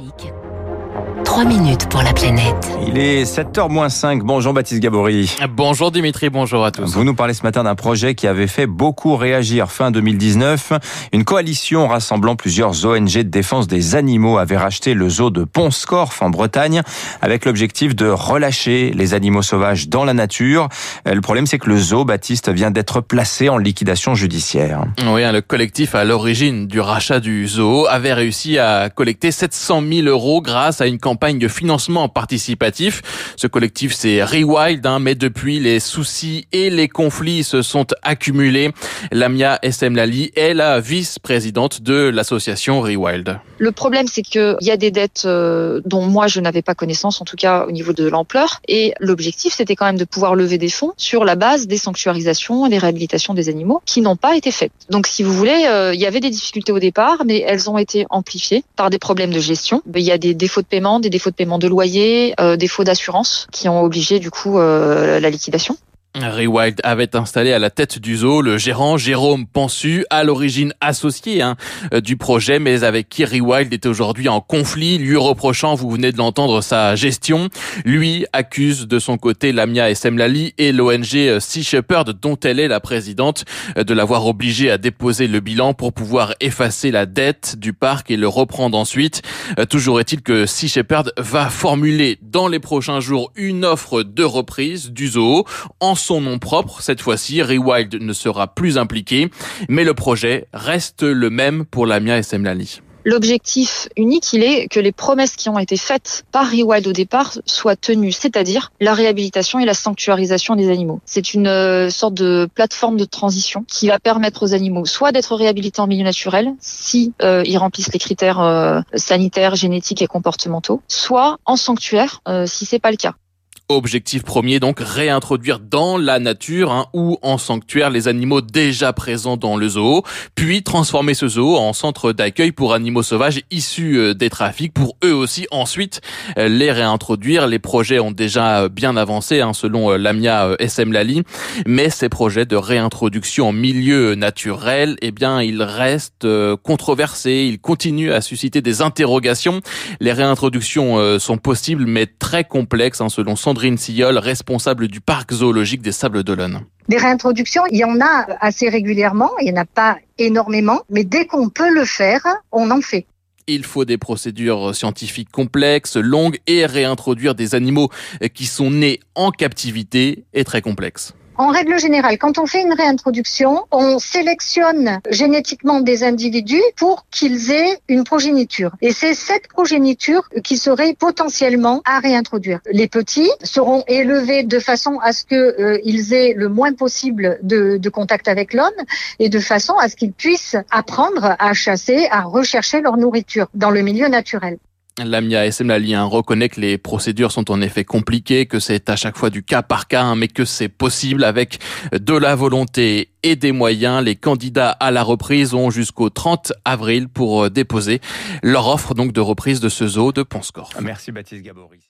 Classique. 3 minutes pour la planète. Il est 7h-5. Bonjour Baptiste Gabory. Bonjour Dimitri, bonjour à tous. Vous nous parlez ce matin d'un projet qui avait fait beaucoup réagir fin 2019. Une coalition rassemblant plusieurs ONG de défense des animaux avait racheté le zoo de Ponscorf en Bretagne avec l'objectif de relâcher les animaux sauvages dans la nature. Euh, le problème c'est que le zoo, Baptiste, vient d'être placé en liquidation judiciaire. Oui, hein, le collectif à l'origine du rachat du zoo avait réussi à collecter 700 000 euros grâce à une campagne financement participatif. Ce collectif, c'est Rewild, hein, mais depuis, les soucis et les conflits se sont accumulés. Lamia SM Lali est la vice-présidente de l'association Rewild. Le problème, c'est qu'il y a des dettes euh, dont moi, je n'avais pas connaissance, en tout cas au niveau de l'ampleur. Et l'objectif, c'était quand même de pouvoir lever des fonds sur la base des sanctuarisations et des réhabilitations des animaux qui n'ont pas été faites. Donc, si vous voulez, euh, il y avait des difficultés au départ, mais elles ont été amplifiées par des problèmes de gestion. Il y a des défauts de paiement, des défauts de paiement de loyer, euh, défauts d'assurance qui ont obligé du coup euh, la liquidation. Rewild avait installé à la tête du zoo le gérant Jérôme Pensu, à l'origine associé hein, euh, du projet, mais avec qui Rewild est aujourd'hui en conflit, lui reprochant, vous venez de l'entendre, sa gestion. Lui accuse de son côté Lamia et Semlali et l'ONG euh, Sea Shepherd, dont elle est la présidente, euh, de l'avoir obligé à déposer le bilan pour pouvoir effacer la dette du parc et le reprendre ensuite. Toujours est-il que Sea Shepherd va formuler dans les prochains jours une offre de reprise du zoo son nom propre. Cette fois-ci, Rewild ne sera plus impliqué, mais le projet reste le même pour Lamia et Semlali. L'objectif unique, il est que les promesses qui ont été faites par Rewild au départ soient tenues, c'est-à-dire la réhabilitation et la sanctuarisation des animaux. C'est une euh, sorte de plateforme de transition qui va permettre aux animaux soit d'être réhabilités en milieu naturel, si euh, ils remplissent les critères euh, sanitaires, génétiques et comportementaux, soit en sanctuaire, si c'est pas le cas. Objectif premier, donc réintroduire dans la nature hein, ou en sanctuaire les animaux déjà présents dans le zoo, puis transformer ce zoo en centre d'accueil pour animaux sauvages issus euh, des trafics, pour eux aussi ensuite euh, les réintroduire. Les projets ont déjà euh, bien avancé hein, selon Lamia SM Lali, mais ces projets de réintroduction en milieu naturel, eh bien, ils restent controversés, ils continuent à susciter des interrogations. Les réintroductions sont possibles, mais très complexes hein, selon Sandrine Sandrine Sillol, responsable du parc zoologique des Sables d'Olonne. Des réintroductions, il y en a assez régulièrement, il n'y en a pas énormément, mais dès qu'on peut le faire, on en fait. Il faut des procédures scientifiques complexes, longues et réintroduire des animaux qui sont nés en captivité est très complexe. En règle générale, quand on fait une réintroduction, on sélectionne génétiquement des individus pour qu'ils aient une progéniture. Et c'est cette progéniture qui serait potentiellement à réintroduire. Les petits seront élevés de façon à ce qu'ils euh, aient le moins possible de, de contact avec l'homme et de façon à ce qu'ils puissent apprendre à chasser, à rechercher leur nourriture dans le milieu naturel. Lamia SM Lien reconnaît que les procédures sont en effet compliquées, que c'est à chaque fois du cas par cas, hein, mais que c'est possible avec de la volonté et des moyens. Les candidats à la reprise ont jusqu'au 30 avril pour euh, déposer leur offre donc de reprise de ce zoo de Ponscorf. Merci Baptiste Gabory.